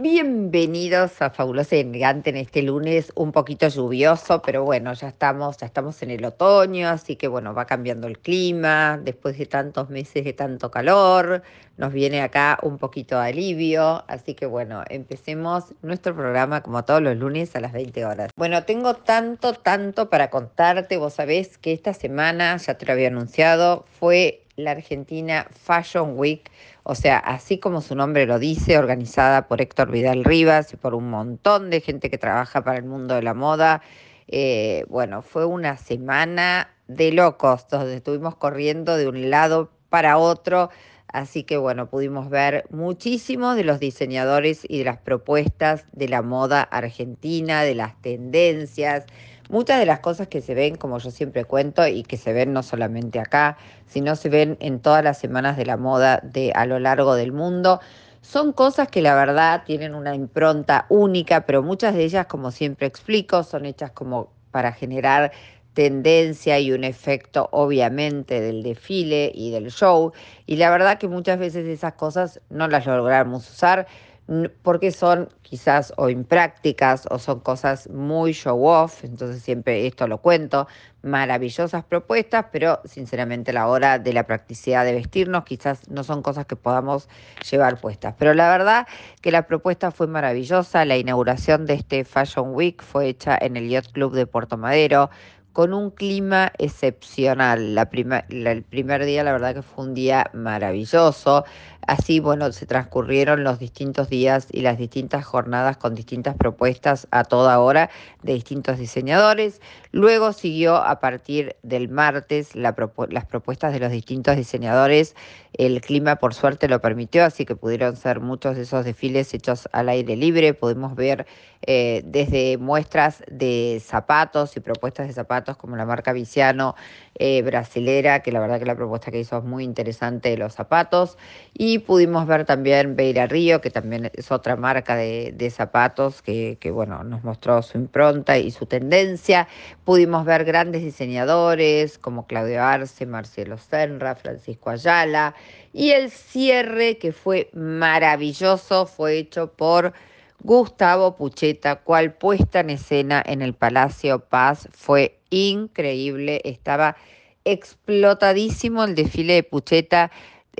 Bienvenidos a Fabulosa y Elegante en este lunes un poquito lluvioso, pero bueno, ya estamos, ya estamos en el otoño, así que bueno, va cambiando el clima, después de tantos meses de tanto calor, nos viene acá un poquito de alivio, así que bueno, empecemos nuestro programa como todos los lunes a las 20 horas. Bueno, tengo tanto, tanto para contarte, vos sabés que esta semana, ya te lo había anunciado, fue la Argentina Fashion Week, o sea, así como su nombre lo dice, organizada por Héctor Vidal Rivas y por un montón de gente que trabaja para el mundo de la moda. Eh, bueno, fue una semana de locos, donde estuvimos corriendo de un lado para otro. Así que bueno, pudimos ver muchísimos de los diseñadores y de las propuestas de la moda argentina, de las tendencias, Muchas de las cosas que se ven, como yo siempre cuento, y que se ven no solamente acá, sino se ven en todas las semanas de la moda de a lo largo del mundo, son cosas que la verdad tienen una impronta única, pero muchas de ellas, como siempre explico, son hechas como para generar tendencia y un efecto obviamente del desfile y del show. Y la verdad que muchas veces esas cosas no las logramos usar porque son quizás o imprácticas o son cosas muy show off, entonces siempre esto lo cuento, maravillosas propuestas, pero sinceramente a la hora de la practicidad de vestirnos quizás no son cosas que podamos llevar puestas. Pero la verdad que la propuesta fue maravillosa, la inauguración de este Fashion Week fue hecha en el Yacht Club de Puerto Madero, con un clima excepcional. El primer día, la verdad que fue un día maravilloso. Así, bueno, se transcurrieron los distintos días y las distintas jornadas con distintas propuestas a toda hora de distintos diseñadores. Luego siguió a partir del martes las propuestas de los distintos diseñadores. El clima, por suerte, lo permitió, así que pudieron ser muchos de esos desfiles hechos al aire libre. Pudimos ver eh, desde muestras de zapatos y propuestas de zapatos como la marca Viciano eh, brasilera, que la verdad que la propuesta que hizo es muy interesante de los zapatos. Y pudimos ver también Beira Río, que también es otra marca de, zapatos que, bueno, nos mostró su impronta y su tendencia. Pudimos ver grandes diseñadores como Claudio Arce, Marcelo Senra, Francisco Ayala. Y el cierre, que fue maravilloso, fue hecho por Gustavo Pucheta, cual puesta en escena en el Palacio Paz fue increíble. Estaba explotadísimo el desfile de Pucheta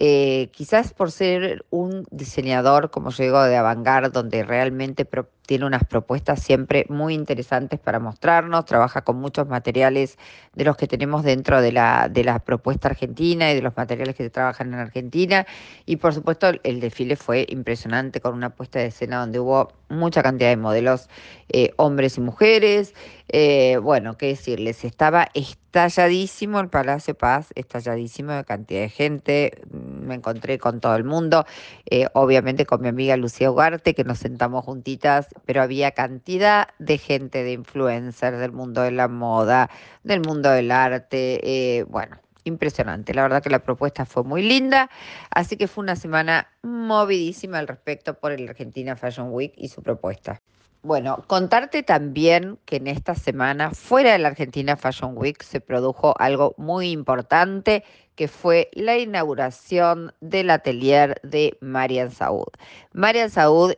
eh, quizás por ser un diseñador, como yo digo, de avant donde realmente tiene unas propuestas siempre muy interesantes para mostrarnos, trabaja con muchos materiales de los que tenemos dentro de la, de la propuesta argentina y de los materiales que se trabajan en Argentina. Y por supuesto el desfile fue impresionante con una puesta de escena donde hubo mucha cantidad de modelos, eh, hombres y mujeres. Eh, bueno, qué decirles, estaba estalladísimo el Palacio Paz, estalladísimo de cantidad de gente. Me encontré con todo el mundo, eh, obviamente con mi amiga Lucía Ugarte, que nos sentamos juntitas, pero había cantidad de gente, de influencers del mundo de la moda, del mundo del arte. bueno, impresionante. La verdad que la propuesta fue muy linda, así que fue una semana movidísima al respecto por el Argentina Fashion Week y su propuesta. Bueno, contarte también que en esta semana, fuera de la Argentina Fashion Week, se produjo algo muy importante, que fue la inauguración del atelier de Marian Saud. Marian Saud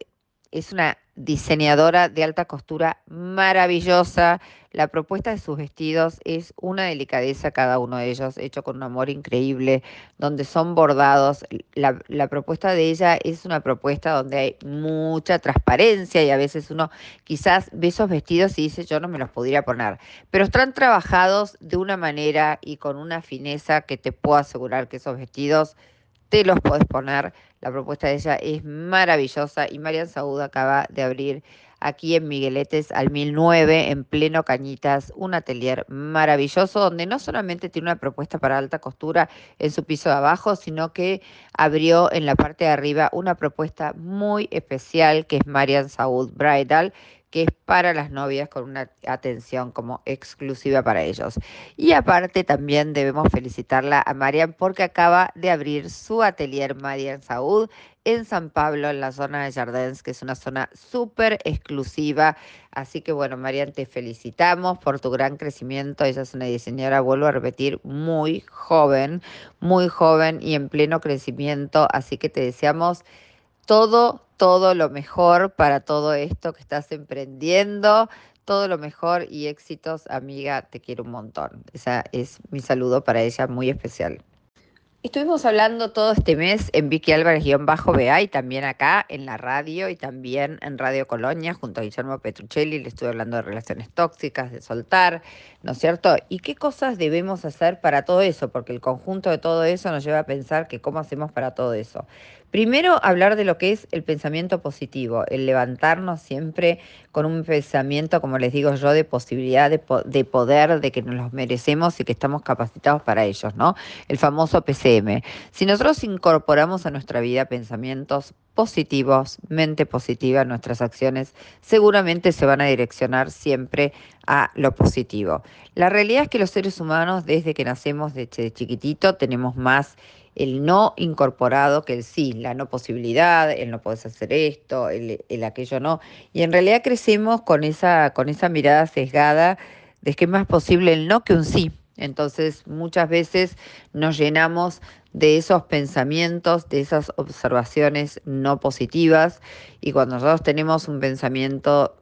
es una diseñadora de alta costura maravillosa. La propuesta de sus vestidos es una delicadeza cada uno de ellos, hecho con un amor increíble, donde son bordados. La, propuesta de ella es una propuesta donde hay mucha transparencia y a veces uno quizás ve esos vestidos y dice yo no me los podría poner, pero están trabajados de una manera y con una fineza que te puedo asegurar que esos vestidos te los puedes poner. La propuesta de ella es maravillosa y Marian Saúd acaba de abrir aquí en Migueletes al 1009, en pleno Cañitas, un atelier maravilloso donde no solamente tiene una propuesta para alta costura en su piso de abajo, sino que abrió en la parte de arriba una propuesta muy especial que es Marian Saúd Bridal que es para las novias con una atención como exclusiva para ellos. Y aparte también debemos felicitarla a Marian porque acaba de abrir su atelier Marian Saúd en San Pablo, en la zona de Jardins, que es una zona súper exclusiva. Así que bueno, Marian, te felicitamos por tu gran crecimiento. Ella es una diseñadora, vuelvo a repetir, muy joven, muy joven y en pleno crecimiento. Así que te deseamos todo todo lo mejor para todo esto que estás emprendiendo, todo lo mejor y éxitos, amiga, te quiero un montón. Ese es mi saludo para ella muy especial. Estuvimos hablando todo este mes en Vicky Álvarez-BA y también acá en la radio y también en Radio Colonia junto a Guillermo Petruccelli. Le estuve hablando de relaciones tóxicas, de soltar, ¿no es cierto? ¿Y qué cosas debemos hacer para todo eso? Porque el conjunto de todo eso nos lleva a pensar que cómo hacemos para todo eso. Primero, hablar de lo que es el pensamiento positivo, el levantarnos siempre con un pensamiento, como les digo yo, de posibilidad de, de, poder, de que nos los merecemos y que estamos capacitados para ellos, ¿no? El famoso Si nosotros incorporamos a nuestra vida pensamientos positivos, mente positiva, nuestras acciones seguramente se van a direccionar siempre a lo positivo. La realidad es que los seres humanos, desde que nacemos desde chiquitito, tenemos más el no incorporado que el sí, la no posibilidad, el no puedes hacer esto, el, el, aquello no. Y en realidad crecemos con esa, con esa mirada sesgada de que es más posible el no que un sí. Entonces muchas veces nos llenamos de esos pensamientos, de esas observaciones no positivas y cuando nosotros tenemos un pensamiento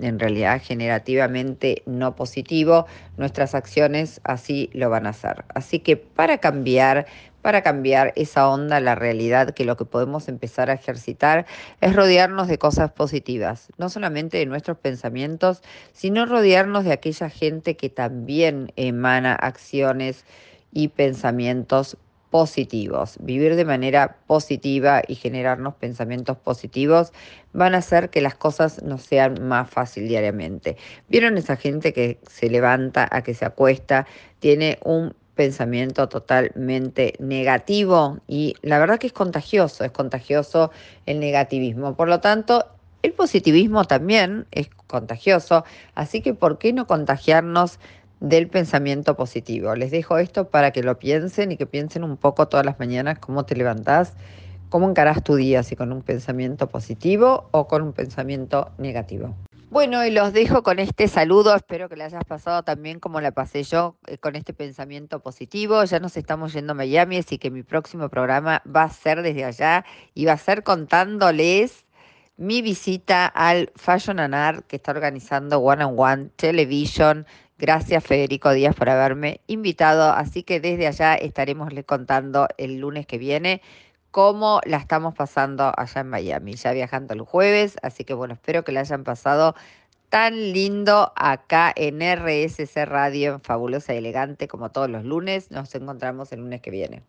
en realidad generativamente no positivo, nuestras acciones así lo van a hacer. Así que para cambiar, para cambiar esa onda, la realidad, que lo que podemos empezar a ejercitar es rodearnos de cosas positivas, no solamente de nuestros pensamientos, sino rodearnos de aquella gente que también emana acciones y pensamientos positivos. Vivir de manera positiva y generarnos pensamientos positivos van a hacer que las cosas nos sean más fácil diariamente. ¿Vieron esa gente que se levanta a que se acuesta, tiene un pensamiento totalmente negativo y la verdad que es contagioso, es contagioso el negativismo. Por lo tanto, el positivismo también es contagioso, así que ¿por qué no contagiarnos del pensamiento positivo? Les dejo esto para que lo piensen y que piensen un poco todas las mañanas cómo te levantás, cómo encarás tu día, si con un pensamiento positivo o con un pensamiento negativo. Bueno, y los dejo con este saludo. Espero que le hayas pasado también como la pasé yo, eh, con este pensamiento positivo. Ya nos estamos yendo a Miami, así que mi próximo programa va a ser desde allá y va a ser contándoles mi visita al Fashion and Art que está organizando One on One Television. Gracias Federico Díaz por haberme invitado. Así que desde allá estaremos contando el lunes que viene cómo la estamos pasando allá en Miami, ya viajando el jueves, así que bueno, espero que la hayan pasado tan lindo acá en RSC Radio, en Fabulosa y Elegante, como todos los lunes. Nos encontramos el lunes que viene.